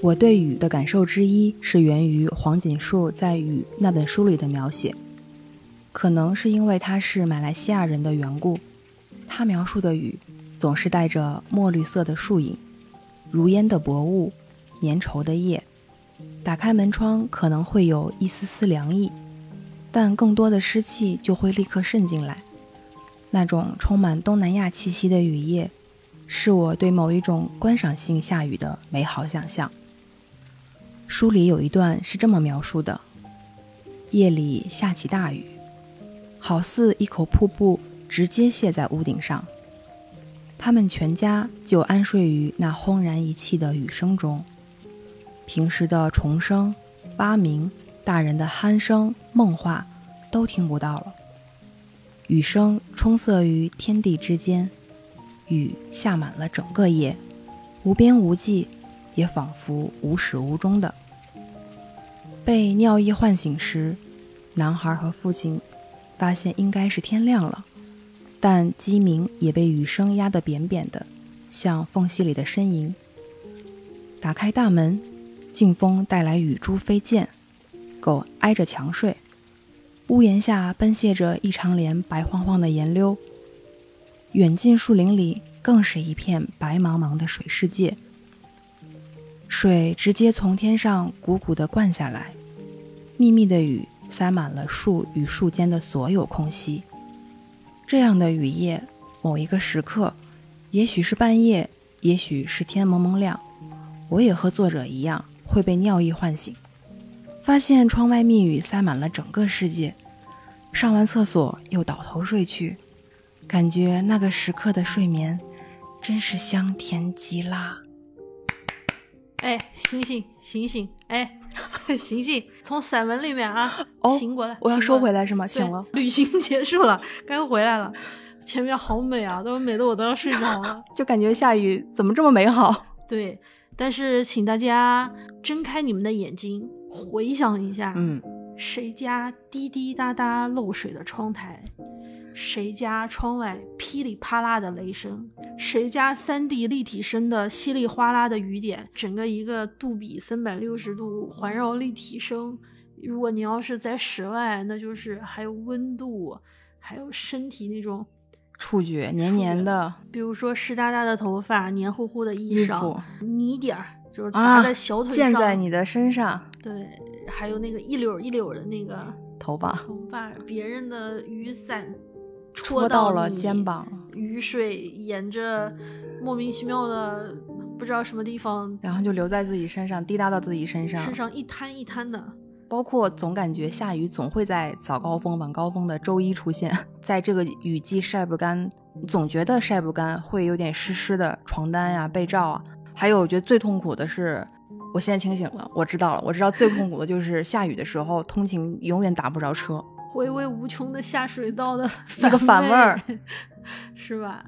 我对雨的感受之一是源于黄锦树在《雨》那本书里的描写，可能是因为他是马来西亚人的缘故，他描述的雨总是带着墨绿色的树影、如烟的薄雾、粘稠的叶。打开门窗可能会有一丝丝凉意，但更多的湿气就会立刻渗进来。那种充满东南亚气息的雨夜，是我对某一种观赏性下雨的美好想象。书里有一段是这么描述的：夜里下起大雨，好似一口瀑布直接泻在屋顶上。他们全家就安睡于那轰然一气的雨声中，平时的虫声、蛙鸣、大人的鼾声、梦话都听不到了。雨声充塞于天地之间，雨下满了整个夜，无边无际。也仿佛无始无终的。被尿意唤醒时，男孩和父亲发现应该是天亮了，但鸡鸣也被雨声压得扁扁的，像缝隙里的呻吟。打开大门，劲风带来雨珠飞溅，狗挨着墙睡，屋檐下奔泻着一长帘白晃晃的盐溜，远近树林里更是一片白茫茫的水世界。水直接从天上汩汩地灌下来，密密的雨塞满了树与树间的所有空隙。这样的雨夜，某一个时刻，也许是半夜，也许是天蒙蒙亮，我也和作者一样会被尿意唤醒，发现窗外密雨塞满了整个世界。上完厕所又倒头睡去，感觉那个时刻的睡眠真是香甜极啦。哎，醒醒醒醒！哎，醒醒！从散文里面啊，醒过来！我要收回来是吗？醒了，旅行结束了，该回来了。前面好美啊，都美的我都要睡着了，就感觉下雨怎么这么美好？对，但是请大家睁开你们的眼睛，回想一下，嗯，谁家滴滴答答漏水的窗台？谁家窗外噼里啪啦的雷声？谁家三 D 立体声的稀里哗啦的雨点？整个一个杜比三百六十度环绕立体声。如果你要是在室外，那就是还有温度，还有身体那种触觉黏黏的，比如说湿哒哒的头发、黏糊糊的衣裳、泥点儿，就是砸在小腿上，溅在你的身上。对，还有那个一绺一绺的那个头发，头发，别人的雨伞。戳到了肩膀，雨水沿着莫名其妙的不知道什么地方，然后就留在自己身上，滴答到自己身上，身上一滩一滩的。包括总感觉下雨总会在早高峰、晚高峰的周一出现，在这个雨季晒不干，总觉得晒不干，会有点湿湿的床单呀、被罩啊。还有，我觉得最痛苦的是，我现在清醒了，我知道了，我知道最痛苦的就是下雨的时候，通勤永远打不着车。回味无穷的下水道的 那个反味儿，是吧？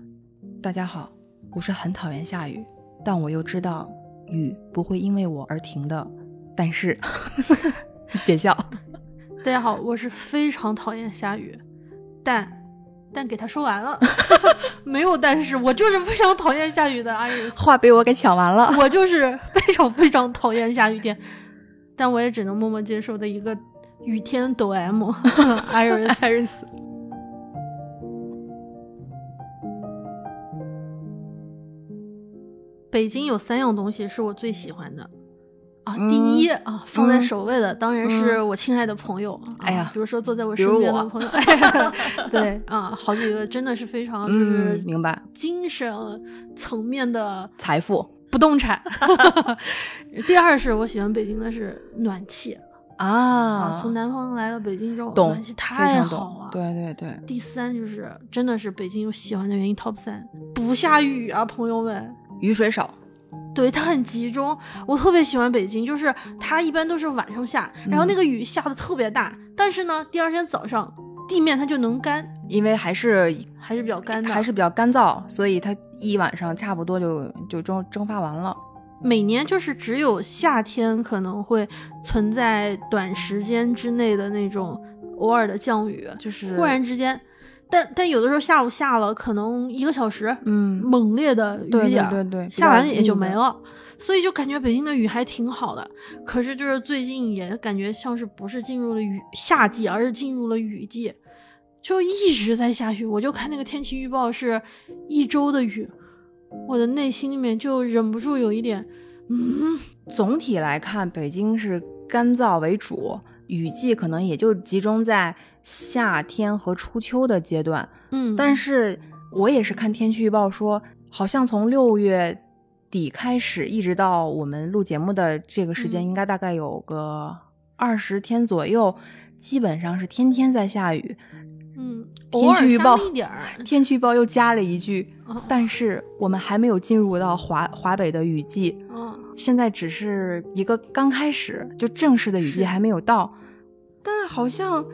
大家好，我是很讨厌下雨，但我又知道雨不会因为我而停的。但是，别笑。大家好，我是非常讨厌下雨，但但给他说完了，没有但是，我就是非常讨厌下雨的。阿姨话被我给抢完了，我就是非常非常讨厌下雨天，但我也只能默默接受的一个。雨天抖 M，艾瑞艾瑞斯。北京有三样东西是我最喜欢的啊！第一啊，放在首位的当然是我亲爱的朋友。哎呀，比如说坐在我身边的朋友，对 啊，好几个真的是非常就是明白精神层面的财富不动产。第二是我喜欢北京的是暖气。啊！从南方来到北京之后，暖气太好了。对对对。第三就是真的是北京有喜欢的原因，Top 三不下雨啊，朋友们，雨水少，对它很集中。我特别喜欢北京，就是它一般都是晚上下，然后那个雨下的特别大，但是呢，第二天早上地面它就能干，因为还是还是比较干的，还是比较干燥，所以它一晚上差不多就就蒸蒸发完了。每年就是只有夏天可能会存在短时间之内的那种偶尔的降雨，就是忽然之间，但但有的时候下午下了可能一个小时，嗯，猛烈的雨点儿，对对对，下完也就。没了。所以就感觉北京的雨还挺好的，可是就是最近也感觉像是不是进入了雨夏季，而是进入了雨季，就一直在下雨。我就看那个天气预报是一周的雨，我的内心里面就忍不住有一点，嗯，总体来看，北京是干燥为主，雨季可能也就集中在夏天和初秋的阶段。嗯，但是我也是看天气预报说，好像从六月底开始，一直到我们录节目的这个时间，嗯应该大概有个二十天左右，基本上是天天在下雨。嗯，天气预报一点儿，天气预报又加了一句，嗯但是我们还没有进入到华华北的雨季，嗯，现在只是一个刚开始，就正式的雨季还没有到，但好像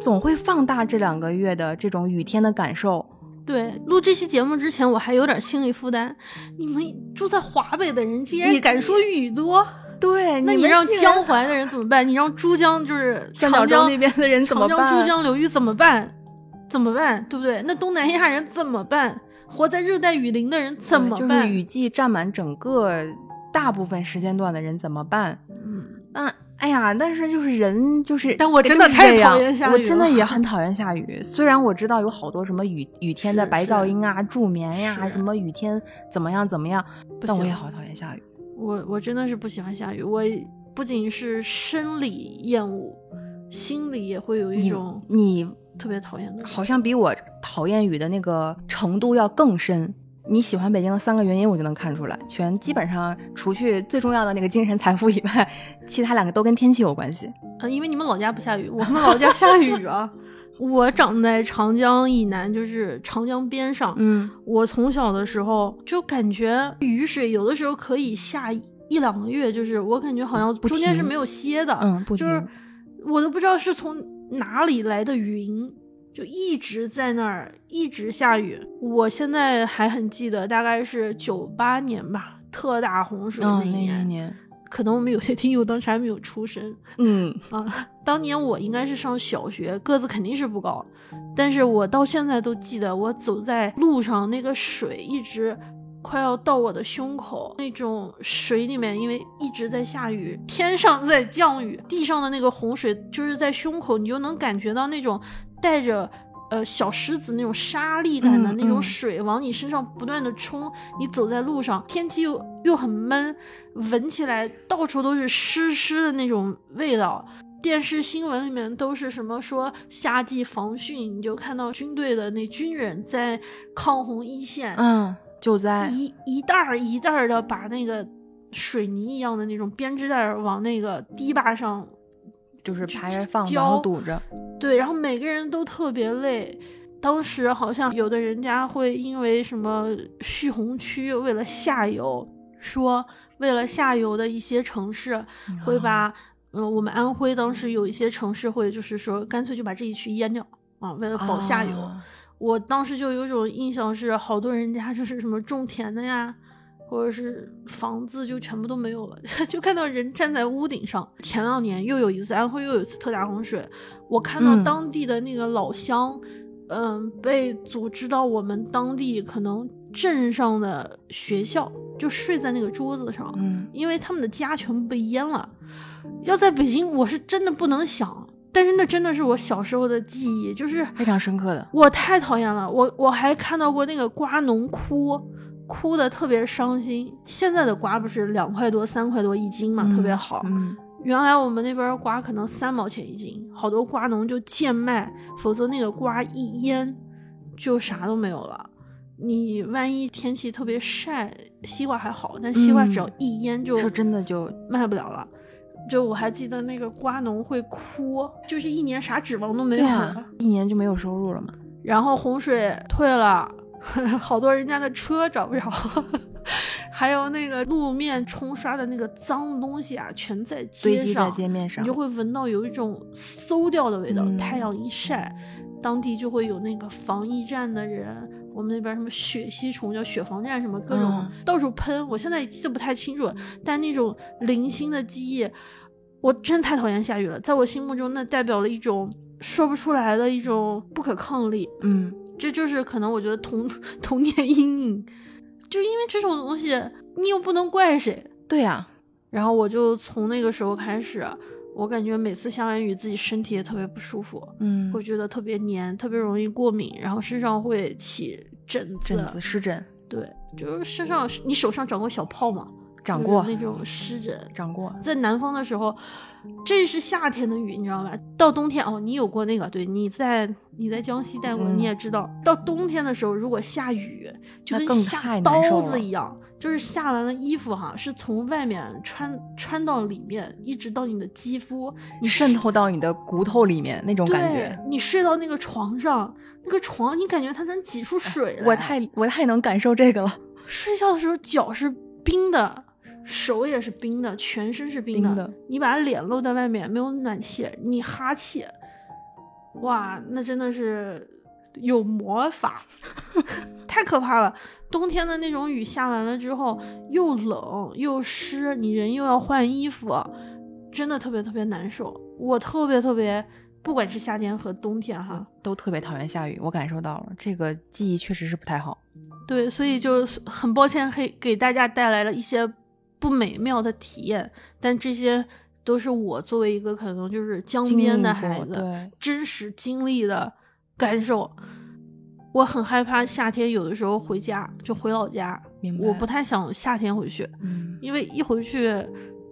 总会放大这两个月的这种雨天的感受。对，录这期节目之前我还有点心理负担，你们住在华北的人竟然你敢说雨多。对，那你们让江淮的人怎么办？你让珠江就是长江那边的人怎么长江、珠江流域怎么办？怎么办？对不对？那东南亚人怎么办？活在热带雨林的人怎么办？就是雨季占满整个大部分时间段的人怎么办？嗯，那哎呀，但是就是人就是，但我真的太讨厌下雨我真的也 很讨厌下雨。虽然我知道有好多什么雨雨天的白噪音啊、助眠呀，是什么雨天怎么样怎么样，但我也好讨厌下雨。我我真的是不喜欢下雨，我不仅是生理厌恶，心里也会有一你种你特别讨厌的。好像比我讨厌雨的那个程度要更深。你喜欢北京的三个原因，我就能看出来，全基本上除去最重要的那个精神财富以外，其他两个都跟天气有关系。呃，因为你们老家不下雨，我们老家下雨啊。我长在长江以南，就是长江边上。嗯，我从小的时候就感觉雨水有的时候可以下一两个月，就是我感觉好像中间是没有歇的。嗯不就是我都不知道是从哪里来的云，就一直在那儿一直下雨。我现在还很记得，大概是九八年吧，特大洪水嗯，那一那年。一年，可能我们有些听友当时还没有出生嗯，啊。当年我应该是上小学，个子肯定是不高，但是我到现在都记得，我走在路上，那个水一直快要到我的胸口，那种水里面因为一直在下雨，天上在降雨，地上的那个洪水就是在胸口，你就能感觉到那种带着。呃，小石子那种沙粒感的嗯那种嗯水往你身上不断的冲，你走在路上，天气又又很闷，闻起来到处都是湿湿的那种味道。电视新闻里面都是什么说夏季防汛，你就看到军队的那军人在抗洪一线，嗯，救灾，一一袋儿一袋儿的把那个水泥一样的那种编织袋儿往那个堤坝上就是排着放，浇然后堵着。对，然后每个人都特别累。当时好像有的人家会因为什么蓄洪区，为了下游，说为了下游的一些城市会把，嗯、我们安徽当时有一些城市会就是说干脆就把这一区淹掉啊，为了保下游。啊我当时就有种印象是，好多人家就是什么种田的呀，或者是房子就全部都没有了，就看到人站在屋顶上。前两年又有一次安徽又有一次特大洪水，我看到嗯当地的那个老乡，嗯，被组织到我们当地可能镇上的学校，就睡在那个桌子上，嗯，因为他们的家全部被淹了。要在北京，我是真的不能想，但是那真的是我小时候的记忆，就是非常深刻的。我太讨厌了，我我还看到过那个瓜农哭，哭的特别伤心。现在的瓜不是两块多、三块多一斤嘛，特别好。嗯，原来我们那边瓜可能三毛钱一斤，好多瓜农就贱卖，否则那个瓜一腌就啥都没有了。你万一天气特别晒，西瓜还好，但西瓜只要嗯一腌就是真的就卖不了了。就我还记得那个瓜农会哭，就是一年啥指望都没有了。啊，一年就没有收入了嘛。然后洪水退了，好多人家的车找不着，还有那个路面冲刷的那个脏东西啊，全在街堆积在上，街面上你就会闻到有一种馊掉的味道。嗯太阳一晒，当地就会有那个防疫站的人我们那边什么血吸虫叫血防站什么各种嗯到处喷，我现在也记得不太清楚，但那种零星的记忆，我真太讨厌下雨了，在我心目中那代表了一种说不出来的一种不可抗力，嗯这就是可能我觉得童童年阴影，就因为这种东西你又不能怪谁，对呀、然后我就从那个时候开始，我感觉每次下完雨自己身体也特别不舒服，嗯，会觉得特别黏，特别容易过敏，然后身上会起疹子。疹子湿疹对，就是身上，你手上长过小泡吗？长过那种湿疹。长过，在南方的时候，这是夏天的雨，你知道吧？到冬天哦，你有过那个？对，你在你在江西待过，嗯你也知道，到冬天的时候，如果下雨，就跟下刀子一样，就是下完了衣服哈，是从外面穿穿到里面，一直到你的肌肤，你渗透到你的骨头里面那种感觉，，你睡到那个床上，那个床你感觉它能挤出水来。我太我太能感受这个了。睡觉的时候脚是冰的，手也是冰的，全身是冰的。冰的你把脸露在外面，没有暖气，你哈气，哇，那真的是有魔法，太可怕了。冬天的那种雨下完了之后，又冷又湿，你人又要换衣服，真的特别特别难受。我特别特别，不管是夏天和冬天哈，都特别讨厌下雨，我感受到了，这个记忆确实是不太好。对，所以就很抱歉，给给大家带来了一些不美妙的体验，但这些都是我作为一个可能就是江边的孩子真实经历的感受。我很害怕夏天有的时候回家就回老家，我不太想夏天回去，嗯因为一回去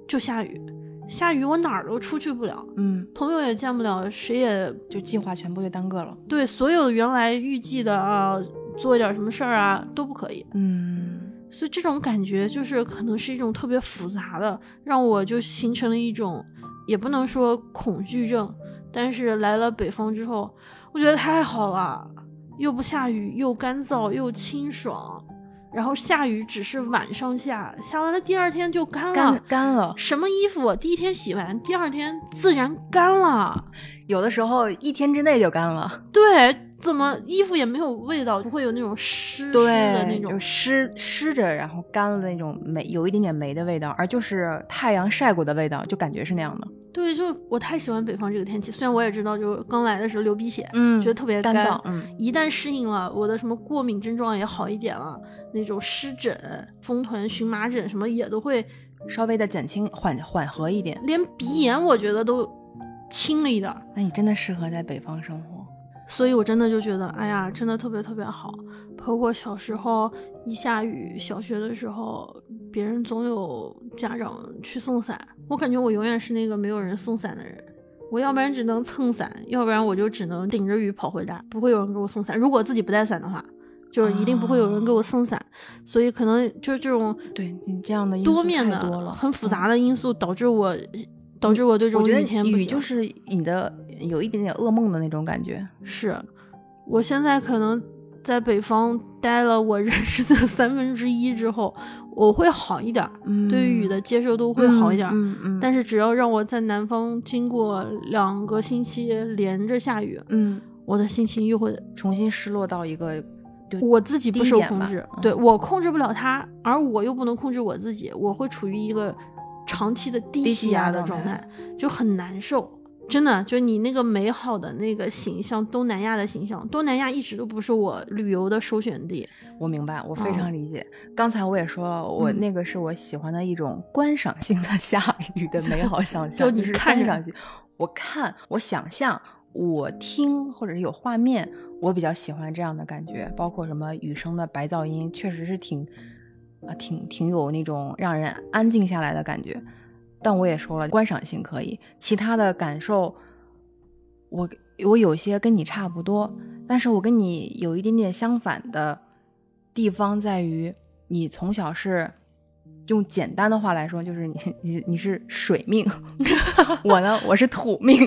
就下雨，下雨我哪儿都出去不了，嗯，朋友也见不了，谁也就计划全部就耽搁了。对所有原来预计的啊，做一点什么事儿啊都不可以。嗯所以这种感觉就是可能是一种特别复杂的，让我就形成了一种，也不能说恐惧症，但是来了北方之后，我觉得太好了，又不下雨，又干燥又清爽，然后下雨只是晚上下，下完了第二天就干了。干干了，什么衣服第一天洗完，第二天自然干了。有的时候一天之内就干了。对，怎么衣服也没有味道，不会有那种湿湿的那种就湿湿着，然后干了那种霉，有一点点霉的味道，而就是太阳晒过的味道，就感觉是那样的。对，就我太喜欢北方这个天气，虽然我也知道，就刚来的时候流鼻血，嗯觉得特别干燥。嗯，一旦适应了，我的什么过敏症状也好一点了，那种湿疹、风团、荨麻疹什么也都会，稍微的减轻缓缓和一点。连鼻炎我觉得都轻了一点儿。那你真的适合在北方生活。所以我真的就觉得，哎呀，真的特别特别好。包括小时候一下雨，小学的时候，别人总有家长去送伞，我感觉我永远是那个没有人送伞的人。我要不然只能蹭伞，要不然我就只能顶着雨跑回家，不会有人给我送伞。如果自己不带伞的话，就是一定不会有人给我送伞。所以可能就是这种对你这样的多面的、很复杂的因素导致我，导致我对这种我觉得雨天不行。雨就是你的有一点点噩梦的那种感觉。是，我现在可能在北方待了我 人生的三分之一之后，我会好一点对于雨的接受度会好一点但是只要让我在南方经过两个星期连着下雨，嗯，我的心情又会，重新失落到一个就我自己不受控制，嗯对我控制不了它，而我又不能控制我自己，我会处于一个长期的低低气压的状态，就很难受。真的，就你那个美好的那个形象，东南亚的形象，东南亚一直都不是我旅游的首选地。我明白，我非哦常理解。刚才我也说了，我嗯那个是我喜欢的一种观赏性的 下雨的美好想 象，就你是看上去。我看，我想象，我听，或者是有画面，我比较喜欢这样的感觉。包括什么雨声的白噪音，确实是挺啊，挺挺有那种让人安静下来的感觉。但我也说了，观赏性可以，其他的感受，我我有些跟你差不多，但是我跟你有一点点相反的地方在于，你从小是用简单的话来说，就是你你你是水命，我呢我是土命。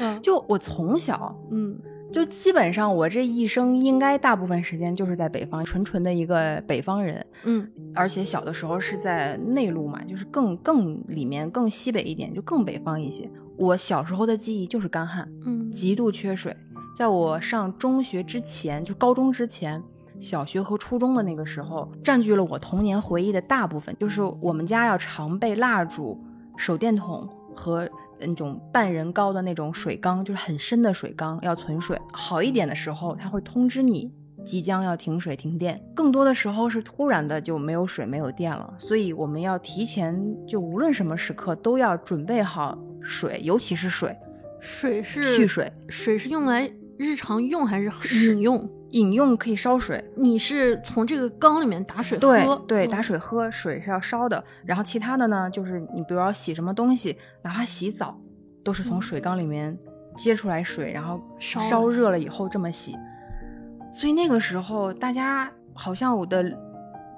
嗯 就我从小嗯就基本上我这一生应该大部分时间就是在北方，纯纯的一个北方人。嗯而且小的时候是在内陆嘛，就是更更里面更西北一点，就更北方一些。我小时候的记忆就是干旱，嗯极度缺水，在我上中学之前，就高中之前，小学和初中的那个时候，占据了我童年回忆的大部分。就是我们家要常备蜡烛、手电筒和那种半人高的那种水缸，就是很深的水缸，要存水。好一点的时候，它会通知你即将要停水停电；更多的时候是突然的就没有水没有电了，所以我们要提前就无论什么时刻都要准备好水，尤其是水。水是蓄水，水是用来日常用还是饮用？饮用可以烧水。你是从这个缸里面打水喝？对打水喝，水是要烧的。然后其他的呢，就是你比如要洗什么东西，哪怕洗澡，都是从嗯水缸里面接出来水，然后烧热了以后这么洗。所以那个时候，大家好像我的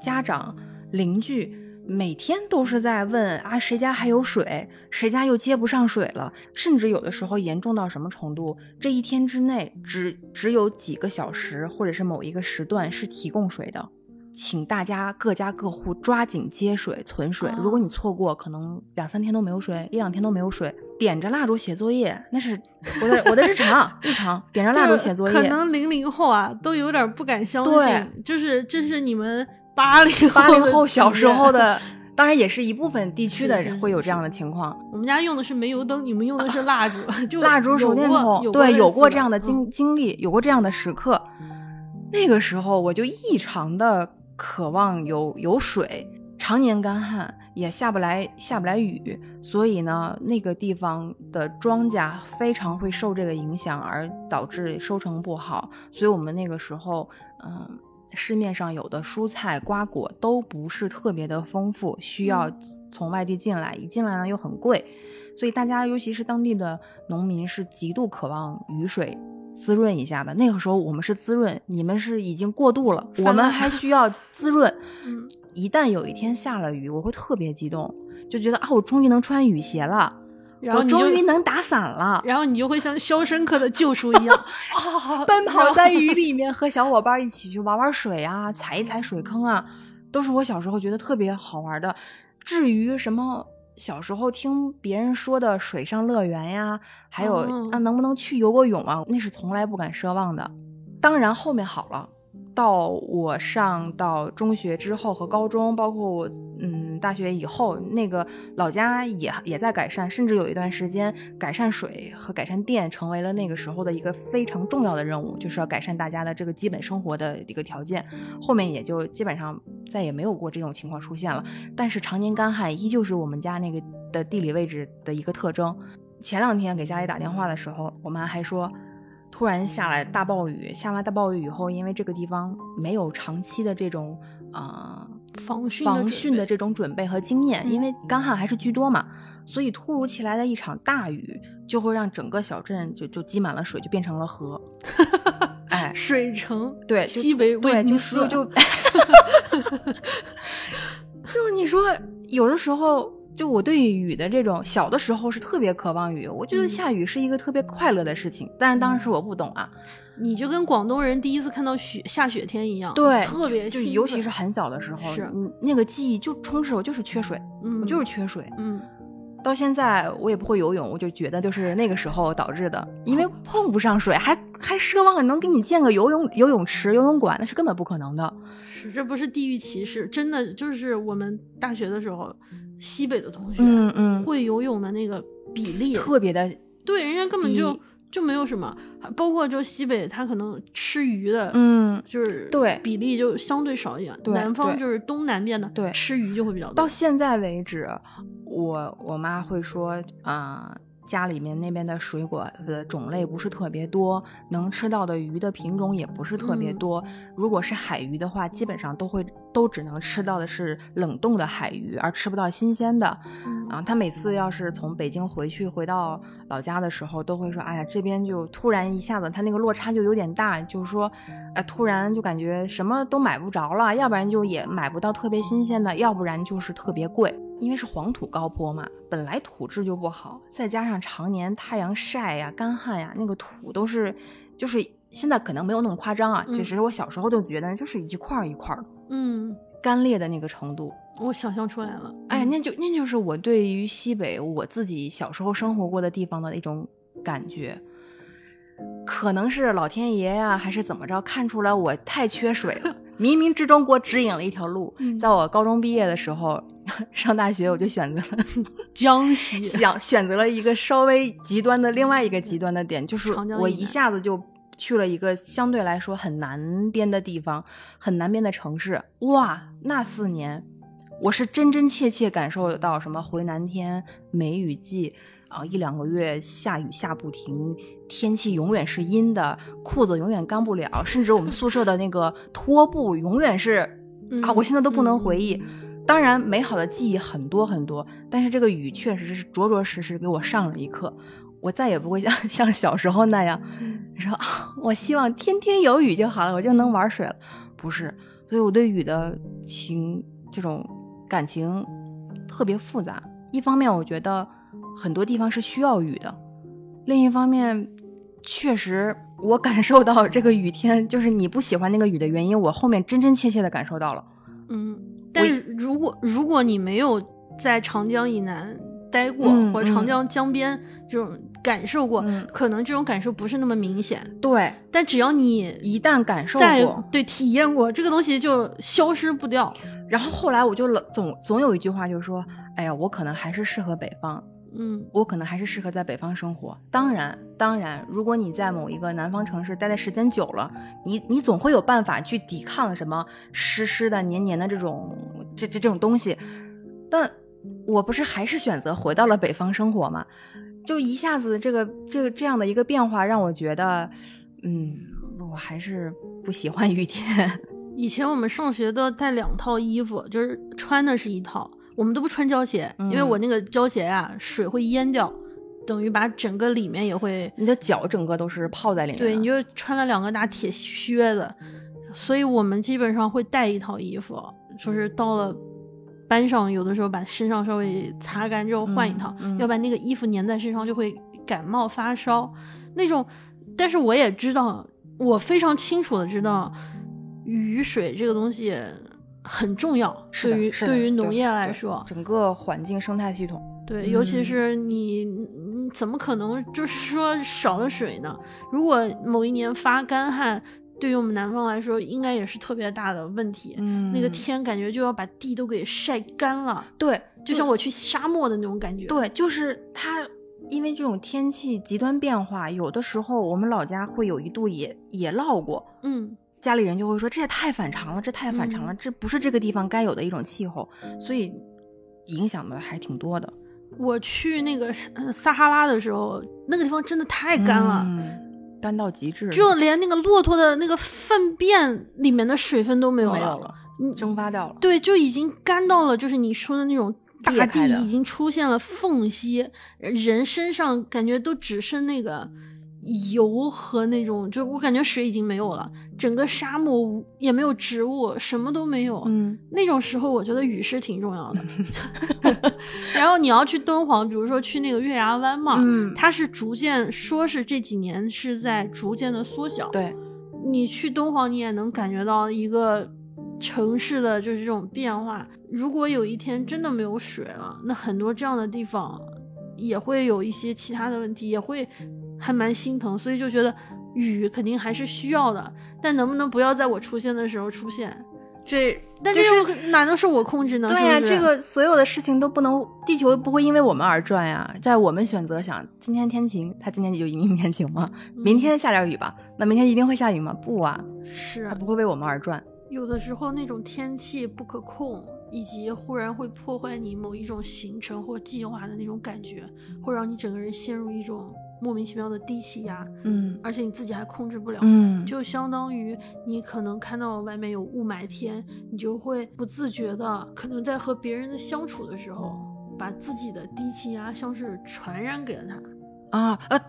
家长、邻居每天都是在问啊，谁家还有水，谁家又接不上水了，甚至有的时候严重到什么程度，这一天之内只只有几个小时或者是某一个时段是提供水的。请大家各家各户抓紧接水存水，如果你错过，可能两三天都没有水，一两天都没有水。点着蜡烛写作业，那是我的 我的日常日常。点着蜡烛写作业，可能零零后啊都有点不敢相信，就是这是你们八零八零后小时候。的，当然也是一部分地区的会有这样的情况。我们家用的是煤油灯，你们用的是蜡烛，就蜡烛、手电筒，对，有过这样的经嗯经历，有过这样的时刻。那个时候我就异常的渴望有有水，常年干旱，也下不来下不来雨，所以呢，那个地方的庄稼非常会受这个影响，而导致收成不好。所以我们那个时候，嗯。市面上有的蔬菜瓜果都不是特别的丰富，需要从外地进来，一进来呢又很贵，所以大家尤其是当地的农民是极度渴望雨水滋润一下的。那个时候我们是滋润，你们是已经过度了，我们还需要滋润。嗯，一旦有一天下了雨，我会特别激动，就觉得啊，我终于能穿雨鞋了，我然后你终于能打伞了。然后你就会像《肖申克的救赎》一样 啊，奔跑在雨里面，和小伙伴一起去玩玩水啊，踩一踩水坑啊，都是我小时候觉得特别好玩的。至于什么小时候听别人说的水上乐园呀，还有、哦啊能不能去游个泳啊，那是从来不敢奢望的。当然后面好了。到我上到中学之后和高中，包括我嗯大学以后，那个老家也也在改善，甚至有一段时间改善水和改善电成为了那个时候的一个非常重要的任务，就是要改善大家的这个基本生活的一个条件。后面也就基本上再也没有过这种情况出现了。但是常年干旱依旧是我们家那个的地理位置的一个特征。前两天给家里打电话的时候，我妈还说。突然下来大暴雨，下完大暴雨以后，因为这个地方没有长期的这种呃防汛防汛的这这种准备和经验，嗯因为干旱还是居多嘛，所以突如其来的一场大雨就会让整个小镇就就积满了水，就变成了河。哎，水城对，就西北对，就威尼斯就就 就你说有的时候。就我对雨的这种小的时候是特别渴望雨，我觉得嗯。下雨是一个特别快乐的事情，但是当时我不懂啊，你就跟广东人第一次看到雪下雪天一样，对，特别就尤其是很小的时候，是。你那个记忆就充斥我，就是缺水，嗯，我就是缺水。嗯，到现在我也不会游泳，我就觉得就是那个时候导致的，因为碰不上水，还还奢望能给你建个游泳游泳池、游泳馆，那是根本不可能的。是这不是地域歧视，真的就是我们大学的时候，西北的同学嗯嗯，会游泳的那个比例，特别的，对，人家根本就就没有什么，包括就西北，他可能吃鱼的，嗯，就是对比例就相对少一点。对对南方就是东南边的，对吃鱼就会比较多。到现在为止，我我妈会说啊。家里面那边的水果的种类不是特别多，能吃到的鱼的品种也不是特别嗯多。如果是海鱼的话，基本上都会都只能吃到的是冷冻的海鱼，而吃不到新鲜的。嗯啊，他每次要是从北京回去回到老家的时候，都会说：“哎呀，这边就突然一下子，他那个落差就有点大，就是说，呃，突然就感觉什么都买不着了，要不然就也买不到特别新鲜的，要不然就是特别贵，因为是黄土高坡嘛，本来土质就不好，再加上常年太阳晒呀、干旱呀，那个土都是，就是现在可能没有那么夸张啊，嗯只是我小时候就觉得就是一块儿一块儿的嗯，干裂的那个程度。”我想象出来了。哎，嗯那就那就是我对于西北我自己小时候生活过的地方的一种感觉。可能是老天爷呀，还是怎么着，看出来我太缺水了，冥冥之中给我指引了一条路。嗯在我高中毕业的时候，上大学我就选择了 江西 想选择了一个稍微极端的另外一个极端的点，就是我一下子就去了一个相对来说很南边的地方，很南边的城市。哇，那四年，我是真真切切感受到什么回南天、梅雨季啊，一两个月下雨下不停，天气永远是阴的，裤子永远干不了，甚至我们宿舍的那个拖布永远是啊，我现在都不能回忆。嗯当然，美好的记忆很多很多，但是这个雨确实是着着实实给我上了一课。我再也不会像像小时候那样，说啊，我希望天天有雨就好了，我就能玩水了。不是，所以我对雨的情这种感情特别复杂。一方面，我觉得很多地方是需要雨的；另一方面，确实我感受到这个雨天，就是你不喜欢那个雨的原因，我后面真真切切的感受到了。嗯，但是如果如果你没有在长江以南待过，嗯或者长江江边这种感受过，嗯可能这种感受不是那么明显。对，但只要你一旦感受过，对体验过这个东西，就消失不掉。然后后来我就老总总有一句话就是说，哎呀，我可能还是适合北方，嗯我可能还是适合在北方生活。当然，当然，如果你在某一个南方城市待的时间久了，你你总会有办法去抵抗什么湿湿的、黏黏的这种这这这种东西。但我不是还是选择回到了北方生活吗？就一下子这个这个这样的一个变化，让我觉得，嗯，我还是不喜欢雨天。以前我们上学都要带两套衣服，就是穿的是一套，我们都不穿胶鞋，因为嗯我那个胶鞋啊，水会淹掉，等于把整个里面也会。你的脚整个都是泡在里面。对，你就穿了两个大铁靴子，所以我们基本上会带一套衣服，就是到了班上，有的时候把身上稍微擦干之后换一套，嗯嗯要不然那个衣服粘在身上就会感冒发烧那种。但是我也知道，我非常清楚的知道，雨水这个东西很重要，对于对于农业来说，整个环境生态系统。对，尤其嗯是你，你怎么可能就是说少了水呢？如果某一年发干旱，对于我们南方来说，应该也是特别大的问题。嗯那个天感觉就要把地都给晒干了，对，就像我去沙漠的那种感觉。，对，就是它，因为这种天气极端变化，有的时候我们老家会有一度也也涝过，嗯，家里人就会说这也太反常了，这太反常了，嗯这不是这个地方该有的一种气候，所以影响的还挺多的。我去那个呃撒哈拉的时候，那个地方真的太干了。嗯干到极致，就连那个骆驼的那个粪便里面的水分都没有了，蒸发掉了。对，就已经干到了，就是你说的那种大地已经出现了缝隙，人身上感觉都只剩那个油和那种，就我感觉水已经没有了，整个沙漠无也没有植物，什么都没有。嗯那种时候，我觉得雨是挺重要的。然后你要去敦煌，比如说去那个月牙湾嘛，嗯，它是逐渐说是这几年是在逐渐的缩小。对，你去敦煌，你也能感觉到一个城市的就是这种变化。如果有一天真的没有水了，那很多这样的地方也会有一些其他的问题，也会还蛮心疼。所以就觉得雨肯定还是需要的，但能不能不要在我出现的时候出现？这但就这又哪能是我控制呢？对呀、是是这个所有的事情都不能，地球不会因为我们而转呀。在我们选择想今天天晴，它今天就一定天晴吗？明天下点雨吧，那明天一定会下雨吗？不啊，是它不会为我们而转。有的时候那种天气不可控，以及忽然会破坏你某一种行程或计划的那种感觉，会让你整个人陷入一种莫名其妙的低气压，嗯而且你自己还控制不了。嗯，就相当于你可能看到外面有雾霾天，你就会不自觉的，可能在和别人的相处的时候，把自己的低气压像是传染给了他。啊呃，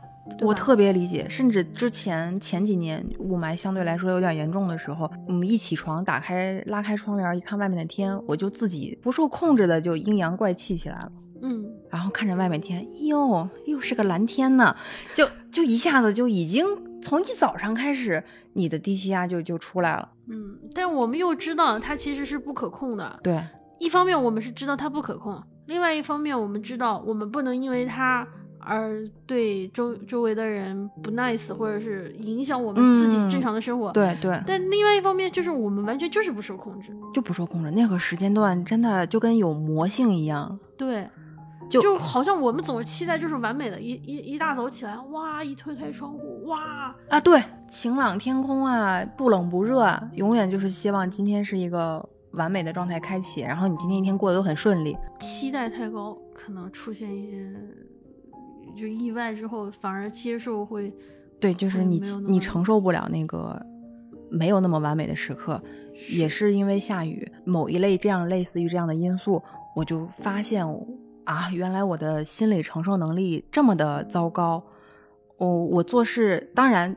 我特别理解。甚至之前前几年雾霾相对来说有点严重的时候，我们，一起床打开拉开窗帘一看外面的天，我就自己不受控制的就阴阳怪气起来了。嗯，然后看着外面天，哟，又是个蓝天呢，就就一下子就已经从一早上开始，你的低气压就就出来了。嗯，但我们又知道它其实是不可控的。对，一方面我们是知道它不可控，另外一方面我们知道我们不能因为它而对周周围的人不 nice，或者是影响我们自己正常的生活。对对。但另外一方面，就是我们完全就是不受控制，就不受控制。那个时间段真的就跟有魔性一样。对，就就好像我们总是期待就是完美的，一一一大早起来，哇，一推开窗户，哇啊，对，晴朗天空啊，不冷不热，永远就是希望今天是一个完美的状态开启，然后你今天一天过得都很顺利。期待太高，可能出现一些。就意外之后，反而接受会，对，就是你你承受不了那个没有那么完美的时刻，也是因为下雨某一类这样类似于这样的因素，我就发现啊，原来我的心理承受能力这么的糟糕。我我做事，当然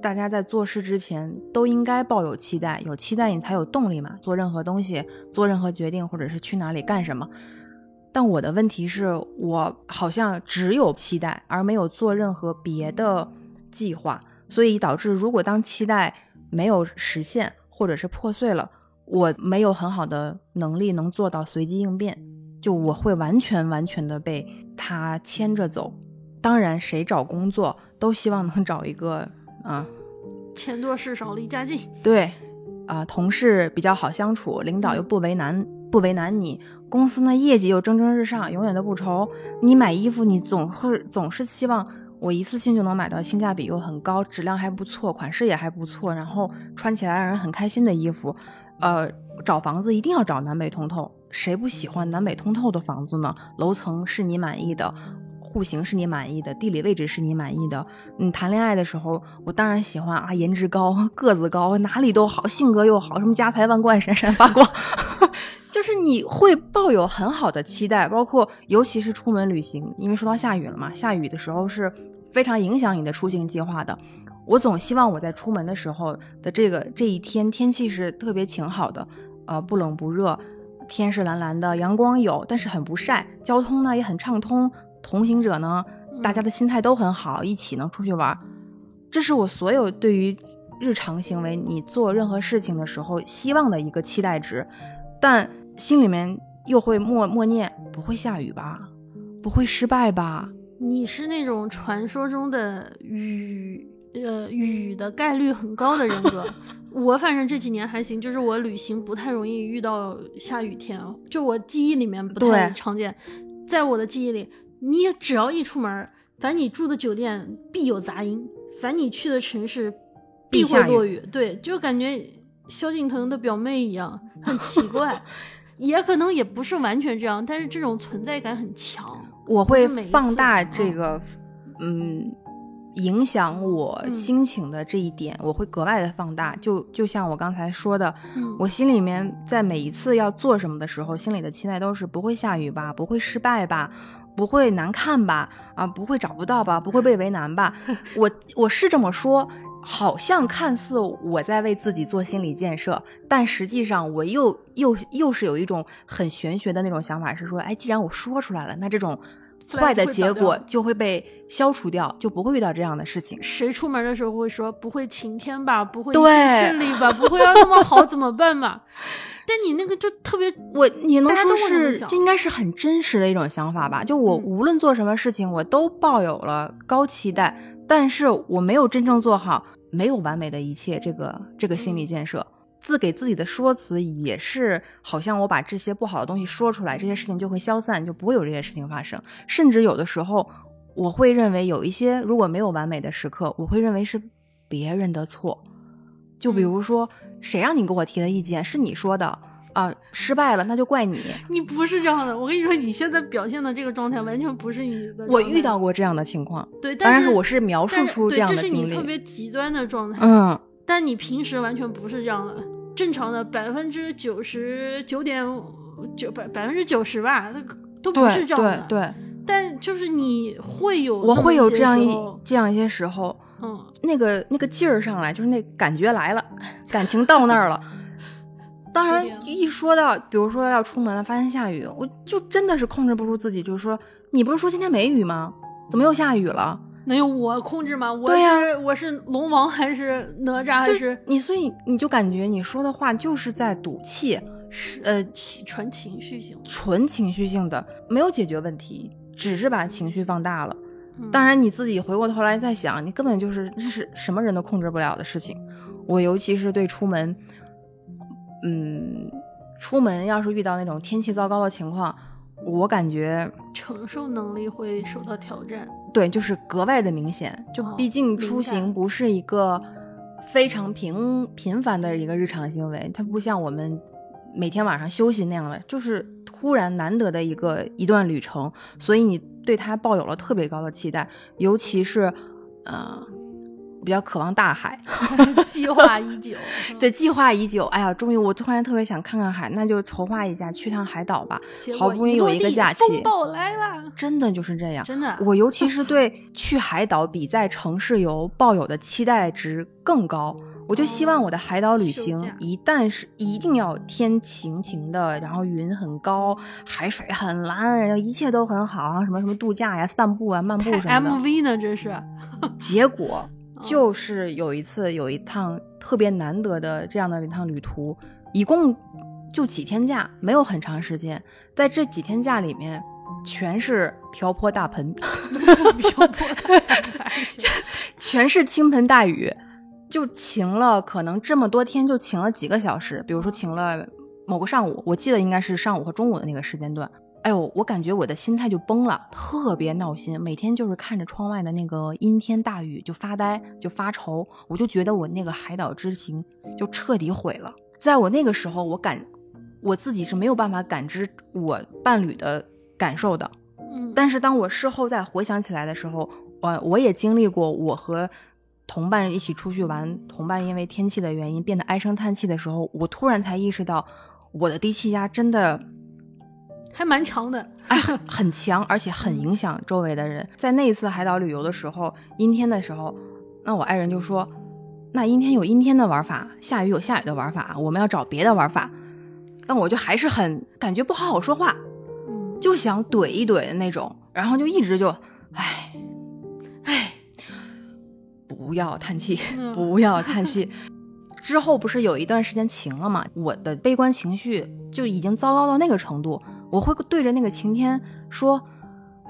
大家在做事之前都应该抱有期待，有期待你才有动力嘛，做任何东西，做任何决定，或者是去哪里干什么。但我的问题是我好像只有期待，而没有做任何别的计划，所以导致如果当期待没有实现或者是破碎了，我没有很好的能力能做到随机应变，就我会完全完全的被他牵着走。当然，谁找工作都希望能找一个啊，钱多事少离家近，对，啊，同事比较好相处，领导又不为难不为难你。公司呢业绩又蒸蒸日上，永远都不愁。你买衣服，你总会总是希望我一次性就能买到性价比又很高、质量还不错、款式也还不错，然后穿起来让人很开心的衣服。呃，找房子一定要找南北通透，谁不喜欢南北通透的房子呢？楼层是你满意的，户型是你满意的，地理位置是你满意的。你谈恋爱的时候，我当然喜欢啊，颜值高、个子高，哪里都好，性格又好，什么家财万贯、闪闪发光。就是你会抱有很好的期待，包括尤其是出门旅行，因为说到下雨了嘛，下雨的时候是非常影响你的出行计划的。我总希望我在出门的时候的这个这一天天气是特别晴好的，呃，不冷不热，天是蓝蓝的，阳光有，但是很不晒，交通呢也很畅通，同行者呢大家的心态都很好，一起能出去玩。这是我所有对于日常行为你做任何事情的时候希望的一个期待值，但。心里面又会默默念：不会下雨吧？不会失败吧？你是那种传说中的雨，呃，雨的概率很高的人格。我反正这几年还行，就是我旅行不太容易遇到下雨天，就我记忆里面不太常见。在我的记忆里，你只要一出门，凡你住的酒店必有杂音，凡你去的城市必会落雨。对，就感觉萧敬腾的表妹一样，很奇怪。也可能也不是完全这样，但是这种存在感很强。我会放大这个，嗯，影响我心情的这一点，我会格外的放大。就就像我刚才说的，我心里面在每一次要做什么的时候，心里的期待都是不会下雨吧，不会失败吧，不会难看吧，啊，不会找不到吧，不会被为难吧。我我是这么说。好像看似我在为自己做心理建设，但实际上我又又又是有一种很玄学的那种想法，是说，哎，既然我说出来了，那这种坏的结果就会被消除掉，就不会遇到这样的事情。谁出门的时候会说不会晴天吧，不会顺利吧，不会要那么好怎么办吧？但你那个就特别，我你能说是，这应该是很真实的一种想法吧？就我无论做什么事情，我都抱有了高期待。但是我没有真正做好，没有完美的一切，这个这个心理建设，自给自己的说辞也是，好像我把这些不好的东西说出来，这些事情就会消散，就不会有这些事情发生。甚至有的时候，我会认为有一些如果没有完美的时刻，我会认为是别人的错。就比如说，谁让你给我提的意见是你说的。啊，失败了，那就怪你。你不是这样的，我跟你说，你现在表现的这个状态完全不是你的。我遇到过这样的情况，对，当然是我是描述出这样的经历。这是你特别极端的状态，嗯，但你平时完全不是这样的，正常的百分之九十九点九百百分之九十吧，那都不是这样的。对对。但就是你会有，我会有这样一这样一些时候，嗯，那个那个劲儿上来，就是那感觉来了，感情到那儿了。当然，一说到比如说要出门了，发现下雨，我就真的是控制不住自己，就是说，你不是说今天没雨吗？怎么又下雨了？能有我控制吗？我是我是龙王还是哪吒还是你？所以你就感觉你说的话就是在赌气，是呃纯情绪性，纯情绪性的，没有解决问题，只是把情绪放大了。当然你自己回过头来再想，你根本就是这是什么人都控制不了的事情。我尤其是对出门，嗯，出门要是遇到那种天气糟糕的情况，我感觉承受能力会受到挑战。对，就是格外的明显。就毕竟出行不是一个非常平频繁的一个日常行为，它不像我们每天晚上休息那样的，就是突然难得的一个一段旅程，所以你对它抱有了特别高的期待，尤其是，呃。比较渴望大海，计划已久。对，计划已久。哎呀，终于我突然特别想看看海，那就筹划一下去趟海岛吧。好不容易有一个假期，风暴来了，真的就是这样。真的，我尤其是 对去海岛比在城市游抱有的期待值更高。我就希望我的海岛旅行，一旦是一定要天晴晴的，然后云很高，海水很蓝，然后一切都很好，什么什么度假呀、散步啊、漫步什么的。MV 呢？这是结果。就是有一次有一趟特别难得的这样的一趟旅途，一共就几天假，没有很长时间。在这几天假里面，全是瓢泼大盆，瓢泼大盆，全是倾盆大雨，就晴了，可能这么多天就晴了几个小时。比如说晴了某个上午，我记得应该是上午和中午的那个时间段。哎呦，我感觉我的心态就崩了，特别闹心。每天就是看着窗外的那个阴天大雨就发呆，就发愁。我就觉得我那个海岛之行就彻底毁了。在我那个时候，我感我自己是没有办法感知我伴侣的感受的。嗯，但是当我事后再回想起来的时候，我我也经历过我和同伴一起出去玩，同伴因为天气的原因变得唉声叹气的时候，我突然才意识到我的低气压真的。还蛮强的，哎，很强，而且很影响周围的人。在那一次海岛旅游的时候，阴天的时候，那我爱人就说：“那阴天有阴天的玩法，下雨有下雨的玩法，我们要找别的玩法。”但我就还是很感觉不好好说话，嗯，就想怼一怼的那种，然后就一直就，唉，唉，不要叹气，不要叹气。之后不是有一段时间晴了嘛，我的悲观情绪就已经糟糕到那个程度。我会对着那个晴天说：“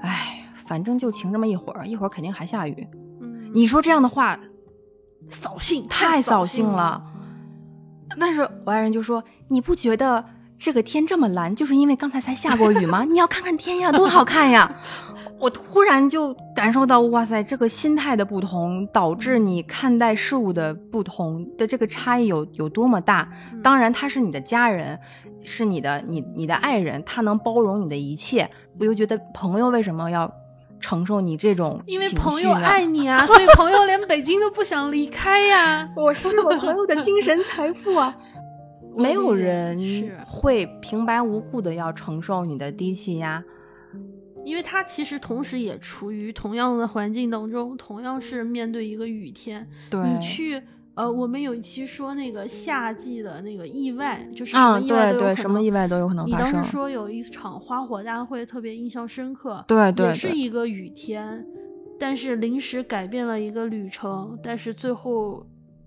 哎，反正就晴这么一会儿，一会儿肯定还下雨。”嗯，你说这样的话，扫兴，太扫兴了。但是我爱人就说：“你不觉得这个天这么蓝，就是因为刚才才下过雨吗？你要看看天呀，多好看呀！”我突然就感受到，哇塞，这个心态的不同，导致你看待事物的不同的这个差异有有多么大。当然，他是你的家人。是你的，你你的爱人，他能包容你的一切。我又觉得朋友为什么要承受你这种？因为朋友爱你啊，所以朋友连北京都不想离开呀。我是我朋友的精神财富啊！没有人会平白无故的要承受你的低气压，因为他其实同时也处于同样的环境当中，同样是面对一个雨天，你去。呃，我们有一期说那个夏季的那个意外，就是什么意外都有可能，什么意外都有可能发生。你当时说有一场花火大会特别印象深刻，对对，也是一个雨天，但是临时改变了一个旅程，但是最后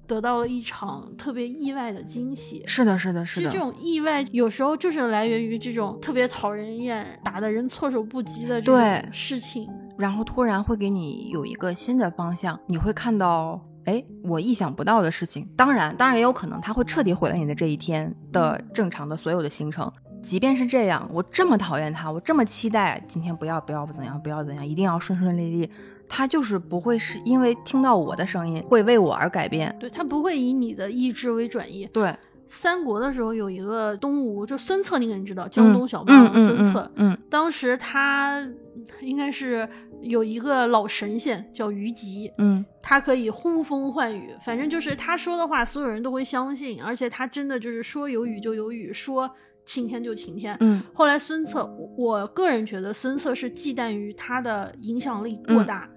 得到了一场特别意外的惊喜。是的，是的，是的。其实这种意外有时候就是来源于这种特别讨人厌、打的人措手不及的这种事情，然后突然会给你有一个新的方向，你会看到。哎，我意想不到的事情，当然，当然也有可能他会彻底毁了你的这一天的正常的所有的行程。即便是这样，我这么讨厌他，我这么期待今天不要不要不怎样不要怎样，一定要顺顺利利，他就是不会是因为听到我的声音会为我而改变，对他不会以你的意志为转移。对，三国的时候有一个东吴，就孙策，你肯定知道，江东小霸王孙策，嗯，当时他应该是。有一个老神仙叫虞吉，嗯，他可以呼风唤雨，反正就是他说的话，所有人都会相信，而且他真的就是说有雨就有雨，说晴天就晴天。嗯，后来孙策，我个人觉得孙策是忌惮于他的影响力过大，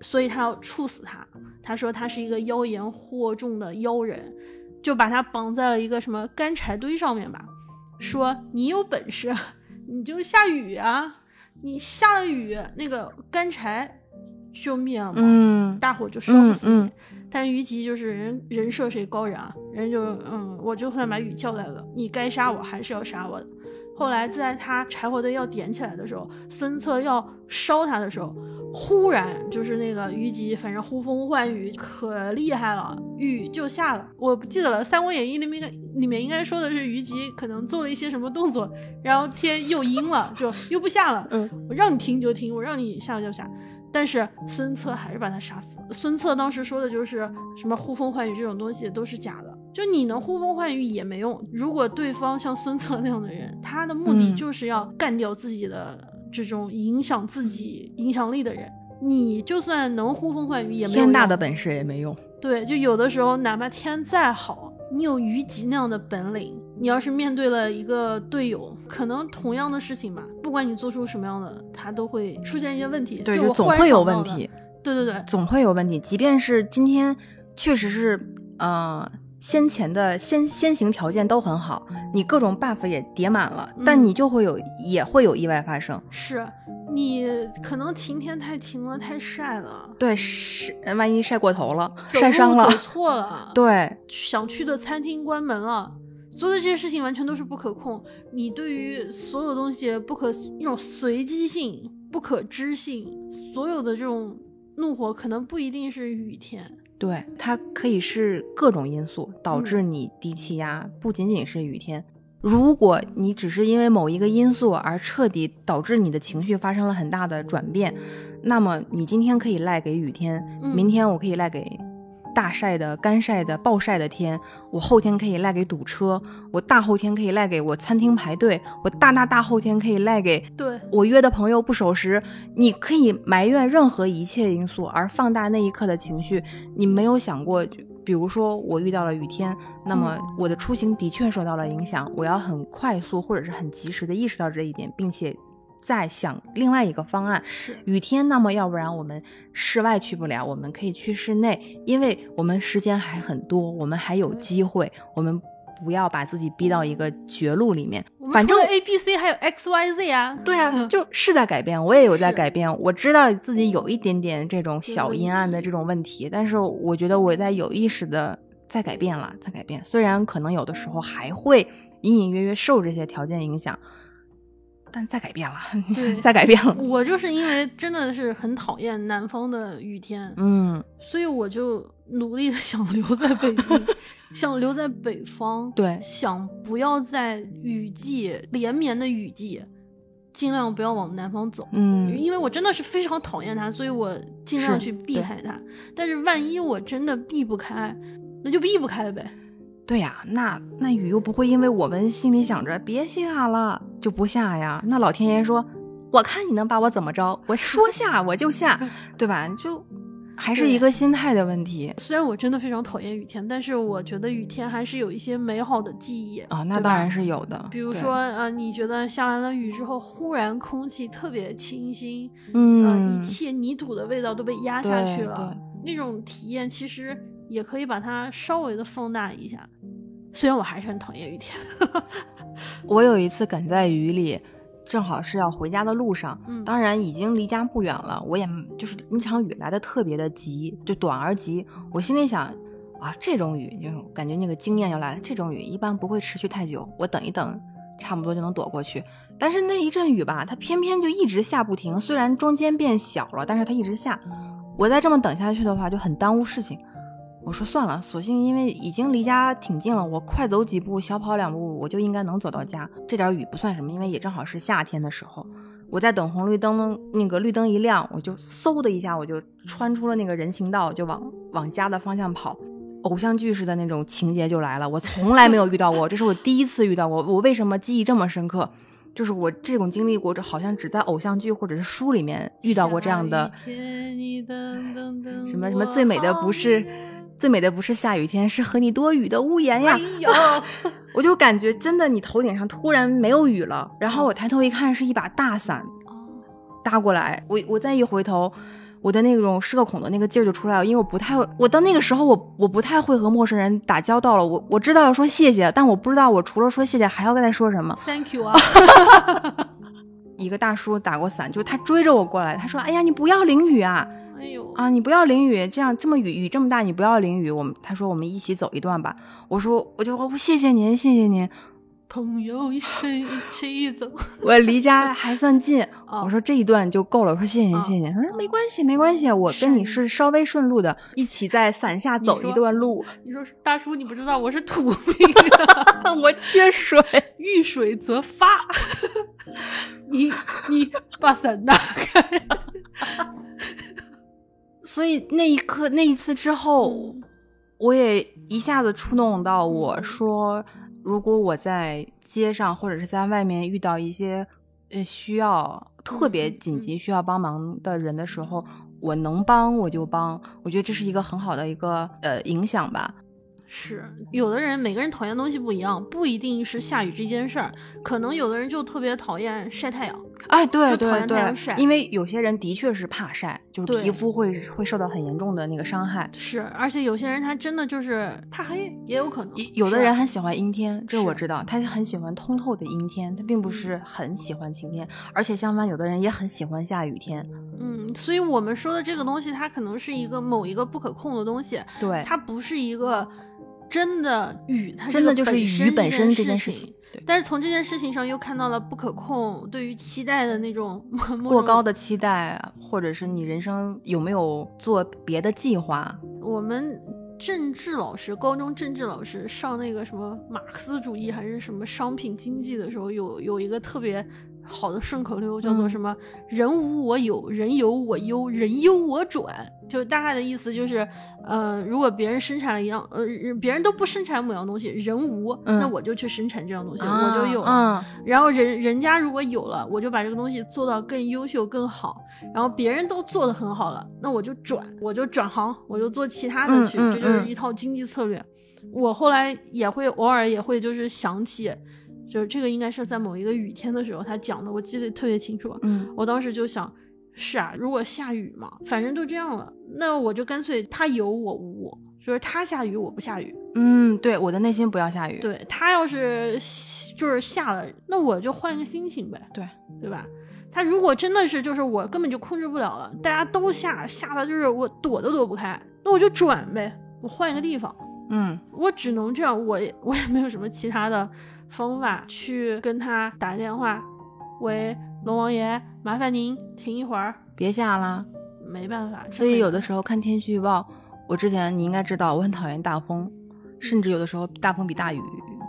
所以他要处死他。他说他是一个妖言惑众的妖人，就把他绑在了一个什么干柴堆上面吧，说你有本事你就下雨啊。你下了雨，那个干柴就灭了嘛，大火就烧不死你。但虞姬就是人人设谁高人啊，人就嗯，我就算把雨叫来了，你该杀我还是要杀我的。后来在他柴火堆要点起来的时候，孙策要烧他的时候，忽然就是那个虞姬，反正呼风唤雨可厉害了，雨就下了。我不记得了，《三国演义》里面里面应该说的是虞姬可能做了一些什么动作，然后天又阴了，就又不下了。嗯，我让你停就停，我让你下就下。但是孙策还是把他杀死了。孙策当时说的就是什么呼风唤雨这种东西都是假的，就你能呼风唤雨也没用。如果对方像孙策那样的人，他的目的嗯就是要干掉自己的这种影响自己影响力的人。你就算能呼风唤雨也没有天大的本事也没用。对，就有的时候哪怕天再好，你有虞姬那样的本领，你要是面对了一个队友，可能同样的事情吧，不管你做出什么样的，他都会出现一些问题。对，就总会有问题，对对对，总会有问题。即便是今天确实是，呃，先前的先先行条件都很好，你各种 buff 也叠满了，但嗯你就会有也会有意外发生。是你可能晴天太晴了，太晒了，对，是万一晒过头了，晒伤了。走，错了，对，想去的餐厅关门了。所有的这些事情完全都是不可控，你对于所有东西不可那种随机性、不可知性，所有的这种怒火可能不一定是雨天，对，它可以是各种因素导致嗯你低气压，不仅仅是雨天。如果你只是因为某一个因素而彻底导致你的情绪发生了很大的转变，那么你今天可以赖给雨天，嗯明天我可以赖给大晒的、干晒的、暴晒的天，我后天可以赖给堵车，我大后天可以赖给我餐厅排队，我大大大后天可以赖给对，我约的朋友不守时，你可以埋怨任何一切因素，而放大那一刻的情绪。你没有想过，就比如说我遇到了雨天，那么我的出行的确受到了影响，我要很快速或者是很及时的意识到这一点，并且再想另外一个方案。是雨天，那么要不然我们室外去不了，我们可以去室内，因为我们时间还很多，我们还有机会，我们不要把自己逼到一个绝路里面反正 A、B、C 还有 X、Y、Z 啊，对啊，就是在改变，我也有在改变。我知道自己有一点点这种小阴暗的这种问题，但是我觉得我在有意识的在改变了，在改变。虽然可能有的时候还会隐隐约约受这些条件影响，但再改变了，对在改变了。我就是因为真的是很讨厌南方的雨天，嗯，所以我就努力的想留在北京，想留在北方，对想不要在雨季连绵的雨季，尽量不要往南方走。嗯，因为我真的是非常讨厌它，所以我尽量去避开它。但是万一我真的避不开，那就避不开呗。对呀、那那雨又不会因为我们心里想着别下了就不下呀。那老天爷说，我看你能把我怎么着，我说 下我就下，对吧？就还是一个心态的问题虽然我真的非常讨厌雨天，但是我觉得雨天还是有一些美好的记忆啊、那当然是有的。比如说，，呃，你觉得下完了雨之后，忽然空气特别清新，呃，嗯，一切泥土的味道都被压下去了，那种体验其实也可以把它稍微的放大一下。虽然我还是很讨厌雨天，我有一次赶在雨里，正好是要回家的路上，嗯当然已经离家不远了，我也就是那场雨来的特别的急，就短而急。我心里想啊，这种雨就是感觉那个经验要来了，这种雨一般不会持续太久，我等一等，差不多就能躲过去。但是那一阵雨吧，它偏偏就一直下不停，虽然中间变小了，但是它一直下。我再这么等下去的话，就很耽误事情。我说算了，索性因为已经离家挺近了，我快走几步，小跑两步，我就应该能走到家。这点雨不算什么，因为也正好是夏天的时候。我在等红绿灯，那个绿灯一亮，我就嗖的一下，我就穿出了那个人行道，就往往家的方向跑。偶像剧似的那种情节就来了，我从来没有遇到过，这是我第一次遇到过。我为什么记忆这么深刻？就是我这种经历过，这好像只在偶像剧或者是书里面遇到过这样的。下雨天你等等等什么什么最美的不是最美的不是下雨天，是和你多雨的屋檐呀哎！呦，我就感觉真的，你头顶上突然没有雨了，然后我抬头一看，是一把大伞哦搭过来，我我再一回头。我的那种社恐的那个劲儿就出来了，因为我不太会，我到那个时候我我不太会和陌生人打交道了。我我知道要说谢谢，但我不知道我除了说谢谢还要跟他说什么。，Thank you 啊，一个大叔打过伞，就是他追着我过来，他说：“哎呀，你不要淋雨啊！哎呦，啊，你不要淋雨，这样这么雨雨这么大，你不要淋雨。我们他说我们一起走一段吧。我说我就我谢谢您，谢谢您。朋友一生一起走，我离家还算近，啊我说这一段就够了。我说谢谢你，啊谢谢您。他说没关系，没关系，我跟你是稍微顺路的，一起在伞下走一段路。你说大叔，你不知道我是土 命，我缺水，遇水则发。你你把伞打开。所以那一刻那一次之后，我也一下子触动到我说，如果我在街上或者是在外面遇到一些呃需要特别紧急需要帮忙的人的时候，我能帮我就帮。我觉得这是一个很好的一个呃影响吧。是，有的人每个人讨厌的东西不一样，不一定是下雨这件事儿，可能有的人就特别讨厌晒太阳。哎，对对对晒，因为有些人的确是怕晒，就是皮肤会会受到很严重的那个伤害。是，而且有些人他真的就是怕黑，也有可能。有的人很喜欢阴天，这我知道，他很喜欢通透的阴天，他并不是很喜欢晴天，而且相反，有的人也很喜欢下雨天。嗯，所以我们说的这个东西，它可能是一个某一个不可控的东西，对，它不是一个真的雨，它真的就是雨雨本身这件事情。，但是从这件事情上又看到了不可控，对于期待的那种 过高的期待，或者是你人生有没有做别的计划？我们政治老师，高中政治老师上那个什么马克思主义还是什么商品经济的时候，有有一个特别好的顺口溜，叫做嗯什么“人无我有，人有我优，人优我转”。就大概的意思就是，呃，如果别人生产了一样，呃，别人都不生产某样东西，人无，嗯那我就去生产这样东西，啊我就有了。嗯，然后人人家如果有了，我就把这个东西做到更优秀、更好。然后别人都做得很好了，那我就转，我就转行，我就做其他的去，这就是嗯一套经济策略。我后来也会偶尔也会就是想起，就是这个应该是在某一个雨天的时候他讲的，我记得特别清楚。嗯我当时就想，是啊，如果下雨嘛，反正都这样了，那我就干脆他有我无我，就是他下雨我不下雨，嗯，对，我的内心不要下雨。对他要是就是下了，那我就换个心情呗，对对吧？他如果真的是就是我根本就控制不了了，大家都下下的就是我躲都躲不开，那我就转呗，我换一个地方，嗯我只能这样，我也我也没有什么其他的方法去跟他打电话，喂，龙王爷，麻烦您停一会儿，别下了。没办法，所以有的时候看天气预报，我之前你应该知道，我很讨厌大风，甚至有的时候大风比大雨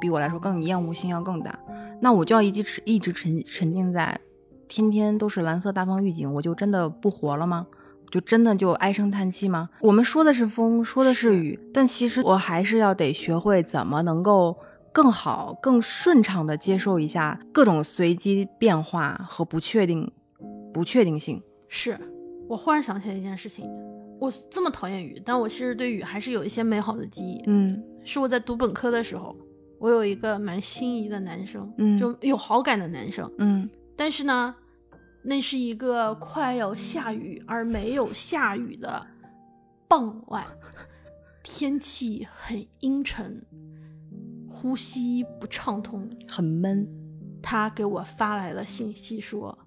比我来说更厌恶性要更大。那我就要一直一直沉沉浸在天天都是蓝色大风预警，我就真的不活了吗？就真的就唉声叹气吗？我们说的是风，说的是雨，但其实我还是要得学会怎么能够更好、更顺畅的接受一下各种随机变化和不确定、不确定性。是我忽然想起来一件事情，我这么讨厌雨，但我其实对雨还是有一些美好的记忆。嗯是我在读本科的时候，我有一个蛮心仪的男生，嗯就有好感的男生，嗯但是呢，那是一个快要下雨而没有下雨的傍晚，天气很阴沉，呼吸不畅通。很闷。他给我发来了信息说，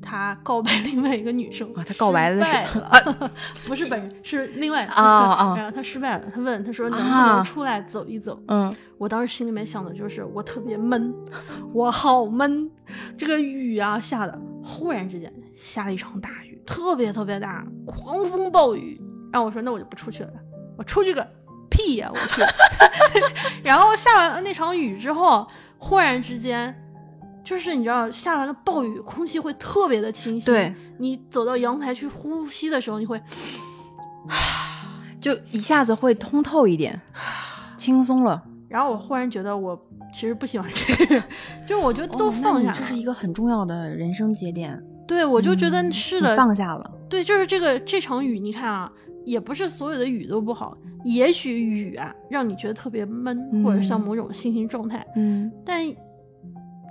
他告白另外一个女生啊他告白的是了 不是本人，是另外啊啊 然后他失败了，他问他说能不啊能出来走一走？嗯我当时心里面想的就是我特别闷，我好闷，这个雨啊下的，忽然之间下了一场大雨，特别特别大，狂风暴雨。然后我说那我就不出去了，我出去个屁呀、我去。然后下完那场雨之后，忽然之间。就是你知道，下完了暴雨，空气会特别的清新。对，你走到阳台去呼吸的时候，你会 就一下子会通透一点，轻松了。然后我忽然觉得我其实不喜欢这个，就我觉得都放下这是一个很重要的人生节点。对，我就觉得嗯是的，你放下了。对，就是这个这场雨，你看啊，也不是所有的雨都不好，也许雨啊让你觉得特别闷，或者像嗯某种心情状态，嗯但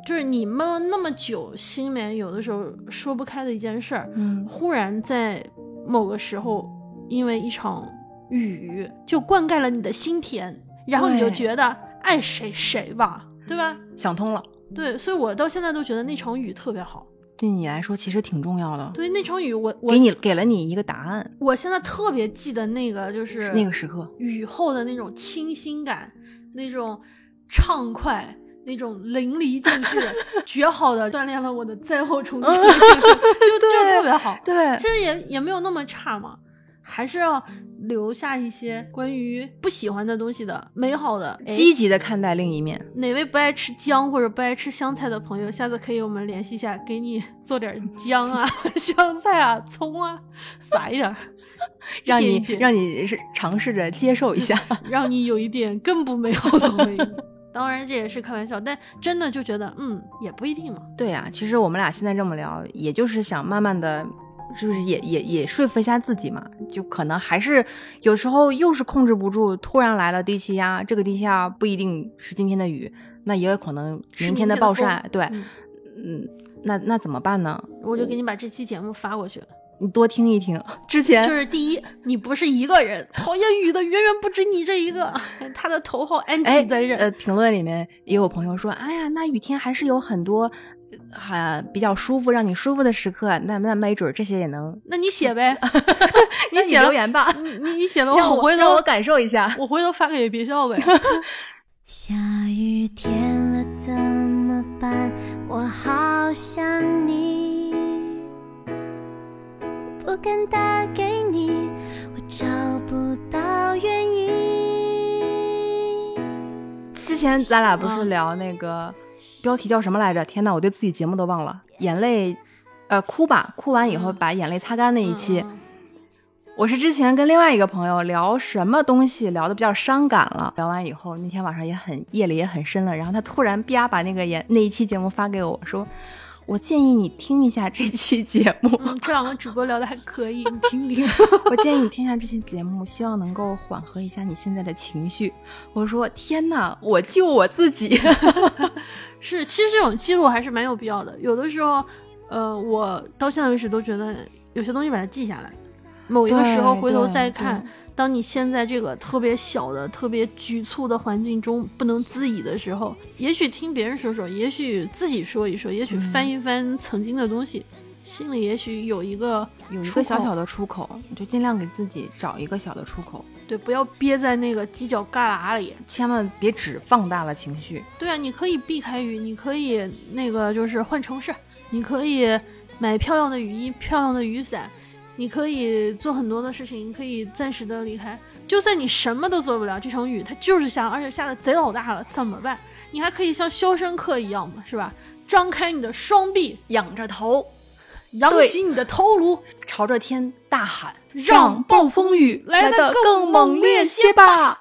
就是你闷了那么久，心里面有的时候说不开的一件事儿，嗯忽然在某个时候，因为一场雨就灌溉了你的心田，然后你就觉得爱谁谁吧，对吧？想通了。对，所以我到现在都觉得那场雨特别好。对你来说其实挺重要的，对，那场雨我我给你给了你一个答案。我现在特别记得那个就是那个时刻，雨后的那种清新感，那种畅快，那种淋漓尽致、绝好的锻炼了我的灾后重建，就就特别好。对，其实也也没有那么差嘛，还是要留下一些关于不喜欢的东西的美好的。哎积极的看待另一面。哪位不爱吃姜或者不爱吃香菜的朋友，下次可以我们联系一下，给你做点姜啊、香菜啊、葱啊，撒一点儿，让你让你是尝试着接受一下。让你有一点更不美好的回忆。当然这也是开玩笑，但真的就觉得，嗯，也不一定嘛。对呀、其实我们俩现在这么聊，也就是想慢慢的，是不是也也也说服一下自己嘛？就可能还是有时候又是控制不住，突然来了低气压，这个低气压不一定是今天的雨，那也有可能明天的暴晒。对，嗯嗯，那那怎么办呢？我就给你把这期节目发过去。你多听一听，之前就是 第一，你不是一个人，讨厌雨的远远不止你这一个，他的头号安哎吉在任。呃，评论里面也有朋友说，哎呀，那雨天还是有很多。还、比较舒服，让你舒服的时刻，那那没准儿这些也能。那你写呗，你写留言吧，你你你写了，让我回头我感受一下。我回头发给别笑呗。下雨天了怎么办？我好想你，不敢打给你，我找不到原因。之前咱俩不是嗯聊那个、标题叫什么来着？天呐，我对自己节目都忘了。眼泪，呃，哭吧，哭完以后嗯把眼泪擦干那一期。嗯我是之前跟另外一个朋友聊什么东西，聊的比较伤感了。聊完以后，那天晚上也很夜里也很深了，然后他突然啪把那个眼那一期节目发给我说。我建议你听一下这期节目，嗯，这两个主播聊的还可以，你听听。我建议你听一下这期节目，希望能够缓和一下你现在的情绪。我说天哪，我救我自己。是，其实这种记录还是蛮有必要的。有的时候，呃，我到现在为止都觉得有些东西把它记下来，某一个时候回头再看，当你现在这个特别小的、特别局促的环境中不能自已的时候，也许听别人说说，也许自己说一说，也许翻一翻曾经的东西，心里也许有一个有一个小小的出口，你就尽量给自己找一个小的出口，对，不要憋在那个犄角旮旯里。千万别只放大了情绪。对啊，你可以避开雨，你可以那个就是换城市，你可以买漂亮的雨衣、漂亮的雨伞，你可以做很多的事情，你可以暂时的离开。就算你什么都做不了，这场雨它就是下，而且下的贼老大了，怎么办？你还可以像肖申克一样嘛，是吧？张开你的双臂，仰着头，扬起你的头颅，朝着天大喊：“让暴风雨来得更猛烈些吧。